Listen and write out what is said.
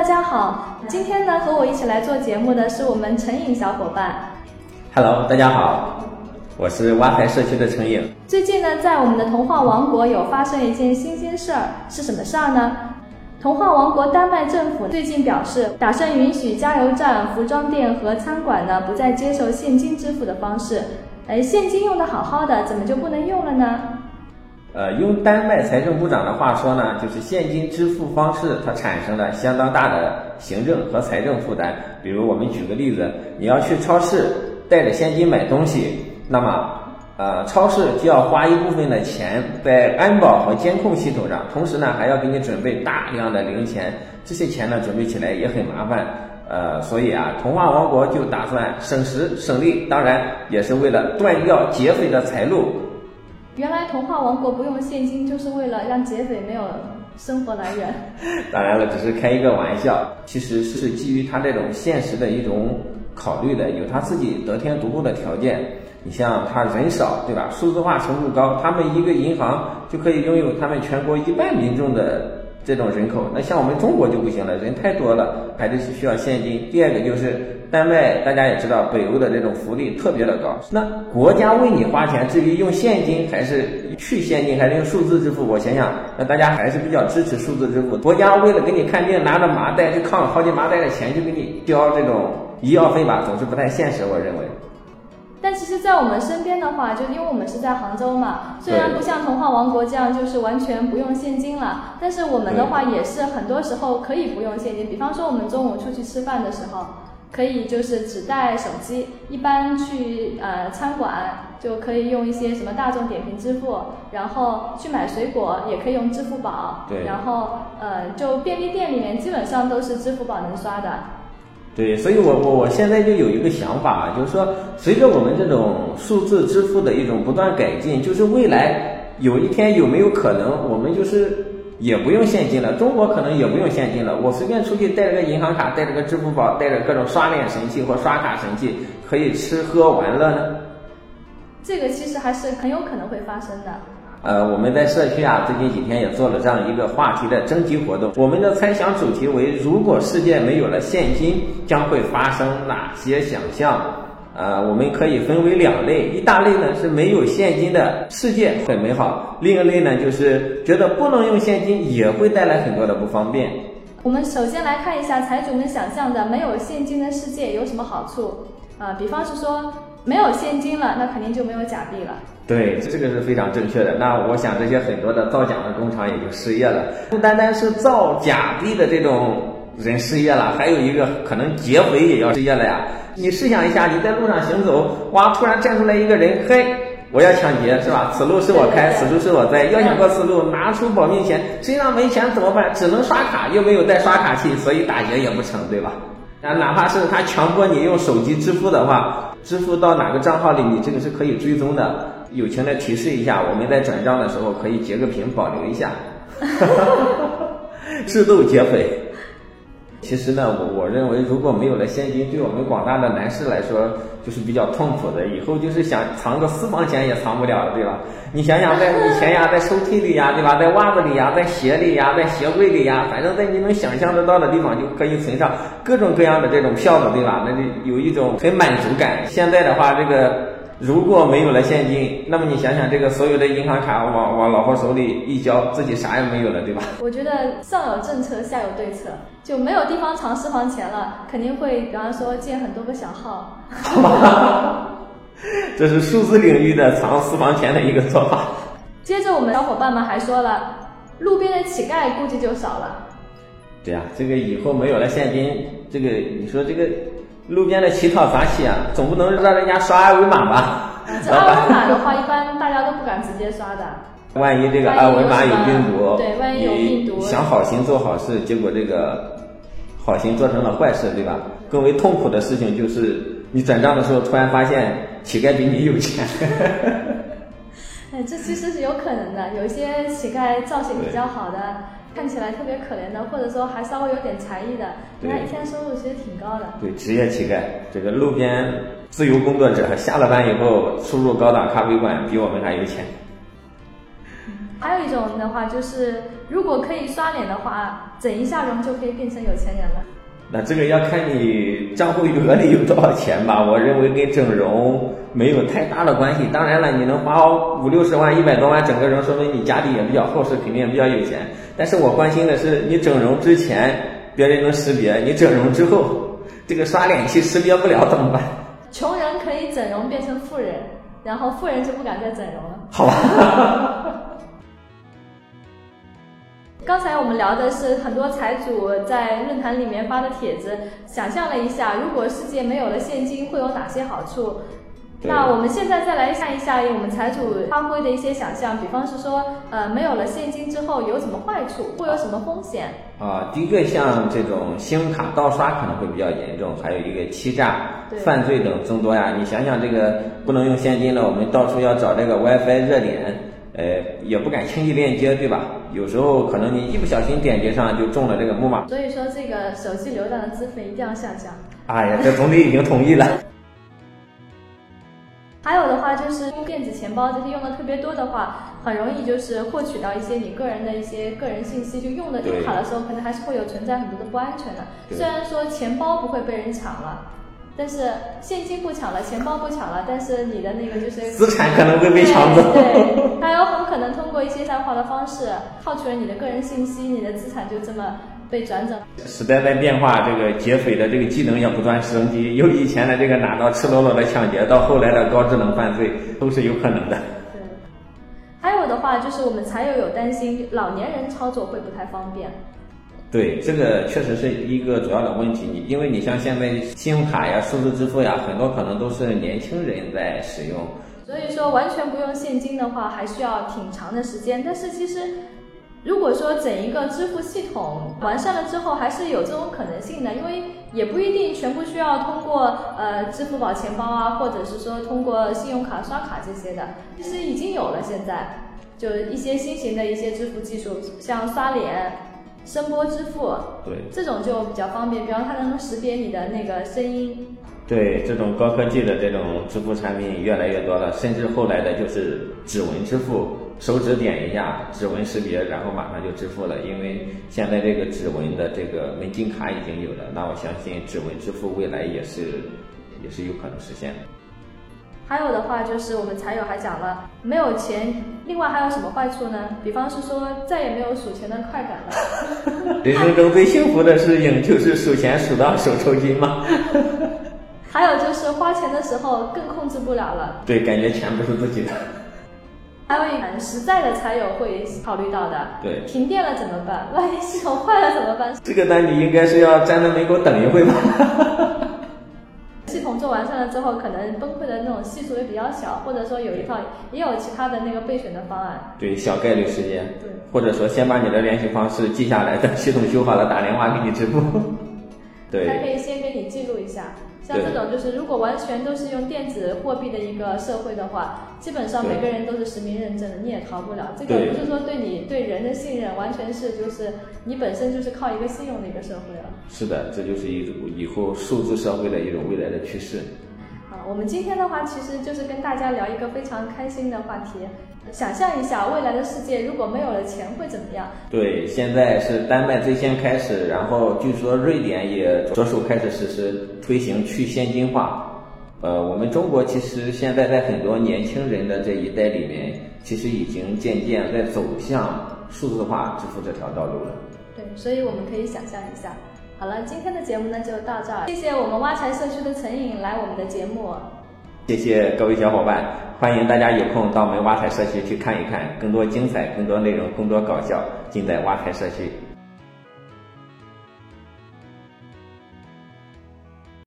大家好，今天呢和我一起来做节目的是我们陈颖小伙伴。Hello，大家好，我是挖财社区的陈颖。最近呢，在我们的童话王国有发生一件新鲜事儿，是什么事儿呢？童话王国丹麦政府最近表示，打算允许加油站、服装店和餐馆呢不再接受现金支付的方式。哎，现金用的好好的，怎么就不能用了呢？呃，用丹麦财政部长的话说呢，就是现金支付方式它产生了相当大的行政和财政负担。比如我们举个例子，你要去超市带着现金买东西，那么。呃，超市就要花一部分的钱在安保和监控系统上，同时呢还要给你准备大量的零钱，这些钱呢准备起来也很麻烦。呃，所以啊，童话王国就打算省时省力，当然也是为了断掉劫匪的财路。原来童话王国不用现金，就是为了让劫匪没有生活来源。当然了，只是开一个玩笑，其实是基于他这种现实的一种考虑的，有他自己得天独厚的条件。你像他人少，对吧？数字化程度高，他们一个银行就可以拥有他们全国一半民众的这种人口。那像我们中国就不行了，人太多了，还得需要现金。第二个就是丹麦，大家也知道，北欧的这种福利特别的高。那国家为你花钱，至于用现金还是去现金，还是用数字支付，我想想，那大家还是比较支持数字支付。国家为了给你看病，拿着麻袋去扛好几麻袋的钱去给你交这种医药费吧，总是不太现实，我认为。但其实，在我们身边的话，就因为我们是在杭州嘛，虽然不像童话王国这样就是完全不用现金了，但是我们的话也是很多时候可以不用现金。比方说，我们中午出去吃饭的时候，可以就是只带手机；一般去呃餐馆就可以用一些什么大众点评支付，然后去买水果也可以用支付宝。对。然后呃，就便利店里面基本上都是支付宝能刷的。对，所以我我我现在就有一个想法，就是说，随着我们这种数字支付的一种不断改进，就是未来有一天有没有可能，我们就是也不用现金了？中国可能也不用现金了，我随便出去带着个银行卡，带着个支付宝，带着各种刷脸神器或刷卡神器，可以吃喝玩乐呢？这个其实还是很有可能会发生的。呃，我们在社区啊，最近几天也做了这样一个话题的征集活动。我们的猜想主题为：如果世界没有了现金，将会发生哪些想象？呃，我们可以分为两类，一大类呢是没有现金的世界很美好，另一类呢就是觉得不能用现金也会带来很多的不方便。我们首先来看一下财主们想象的没有现金的世界有什么好处啊？比方是说。没有现金了，那肯定就没有假币了。对，这个是非常正确的。那我想这些很多的造假的工厂也就失业了。不单单是造假币的这种人失业了，还有一个可能劫匪也要失业了呀。你试想一下，你在路上行走，哇，突然站出来一个人，嘿，我要抢劫是吧？此路是我开，此处是我栽，要想过此路，拿出保命钱，身上没钱怎么办？只能刷卡，又没有带刷卡器，所以打劫也不成，对吧？那，哪怕是他强迫你用手机支付的话，支付到哪个账号里，你这个是可以追踪的。友情的提示一下，我们在转账的时候可以截个屏保留一下。自动劫匪。其实呢，我我认为如果没有了现金，对我们广大的男士来说就是比较痛苦的。以后就是想藏个私房钱也藏不了了，对吧？你想想，在 以前呀，在抽屉里呀，对吧？在袜子里呀，在鞋里呀，在鞋柜里呀，反正在你能想象得到的地方就可以存上各种各样的这种票子，对吧？那就有一种很满足感。现在的话，这个。如果没有了现金，那么你想想，这个所有的银行卡往往老婆手里一交，自己啥也没有了，对吧？我觉得上有政策，下有对策，就没有地方藏私房钱了，肯定会，比方说建很多个小号。好吧，这是数字领域的藏私房钱的一个做法。接着，我们小伙伴们还说了，路边的乞丐估计就少了。对呀，这个以后没有了现金，这个你说这个。路边的乞讨杂七啊，总不能让人家刷二维码吧？这二维码的话，一般大家都不敢直接刷的。万一这个二维码有病毒，对，万一有病毒，想好心做好事，结果这个好心做成了坏事，对吧？更为痛苦的事情就是，你转账的时候突然发现乞丐比你有钱。哎，这其实是有可能的，有一些乞丐造型比较好的。看起来特别可怜的，或者说还稍微有点才艺的，他一天收入其实挺高的。对，职业乞丐，这个路边自由工作者，下了班以后出入高档咖啡馆，比我们还有钱。还有一种的话就是，如果可以刷脸的话，整一下容就可以变成有钱人了。那这个要看你账户余额里有多少钱吧。我认为跟整容没有太大的关系。当然了，你能花五六十万、一百多万整个人，说明你家里也比较厚实，肯定也比较有钱。但是我关心的是，你整容之前别人能识别，你整容之后，这个刷脸器识别不了怎么办？穷人可以整容变成富人，然后富人就不敢再整容了。好吧。刚才我们聊的是很多财主在论坛里面发的帖子，想象了一下，如果世界没有了现金，会有哪些好处？那我们现在再来看一下我们财主发挥的一些想象，比方是说，呃，没有了现金之后有什么坏处，会有什么风险？啊，第一个像这种信用卡盗刷可能会比较严重，还有一个欺诈、犯罪等增多呀。你想想，这个不能用现金了，我们到处要找这个 WiFi 热点。呃，也不敢轻易链接，对吧？有时候可能你一不小心点击上就中了这个木马。所以说，这个手机流量的资费一定要下降。哎呀，这总理已经同意了。还有的话就是用电子钱包这些用的特别多的话，很容易就是获取到一些你个人的一些个人信息，就用的用卡的时候可能还是会有存在很多的不安全的。虽然说钱包不会被人抢了。但是现金不抢了，钱包不抢了，但是你的那个就是资产可能会被抢走。对，还有很过一些代化的方式套取了你的个人信息，你的资产就这么被转走。时代在变化，这个劫匪的这个技能也不断升级，由以前的这个拿刀赤裸裸的抢劫，到后来的高智能犯罪，都是有可能的。对，还有的话就是我们才友有担心，老年人操作会不太方便。对，这个确实是一个主要的问题。你因为你像现在信用卡呀、数字支付呀，很多可能都是年轻人在使用。所以说，完全不用现金的话，还需要挺长的时间。但是其实，如果说整一个支付系统完善了之后，还是有这种可能性的。因为也不一定全部需要通过呃支付宝钱包啊，或者是说通过信用卡刷卡这些的。其实已经有了，现在就一些新型的一些支付技术，像刷脸。声波支付，对，这种就比较方便，比方它能识别你的那个声音。对，这种高科技的这种支付产品越来越多了，甚至后来的就是指纹支付，手指点一下，指纹识别，然后马上就支付了。因为现在这个指纹的这个门禁卡已经有了，那我相信指纹支付未来也是也是有可能实现的。还有的话就是我们财友还讲了，没有钱，另外还有什么坏处呢？比方是说再也没有数钱的快感了。人生中最幸福的事情就是数钱数到手抽筋吗？还有就是花钱的时候更控制不了了。对，感觉钱不是自己的。还有一很实在的财友会考虑到的。对。停电了怎么办？万一系统坏了怎么办？这个单你应该是要站在门口等一会吧。完善了之后，可能崩溃的那种系数也比较小，或者说有一套也有其他的那个备选的方案。对，小概率事件。对，或者说先把你的联系方式记下来，等系统修好了打电话给你支付。对。还可以先给你记录一下。像这种就是，如果完全都是用电子货币的一个社会的话，基本上每个人都是实名认证的，你也逃不了。这个不是说对你对人的信任，完全是就是你本身就是靠一个信用的一个社会了。是的，这就是一种以后数字社会的一种未来的趋势。好，我们今天的话其实就是跟大家聊一个非常开心的话题。想象一下未来的世界，如果没有了钱会怎么样？对，现在是丹麦最先开始，然后据说瑞典也着手开始实施推行去现金化。呃，我们中国其实现在在很多年轻人的这一代里面，其实已经渐渐在走向数字化支付这条道路了。对，所以我们可以想象一下。好了，今天的节目呢就到这儿，谢谢我们挖财社区的陈颖来我们的节目。谢谢各位小伙伴，欢迎大家有空到我们挖财社区去看一看，更多精彩、更多内容、更多搞笑，尽在挖财社区。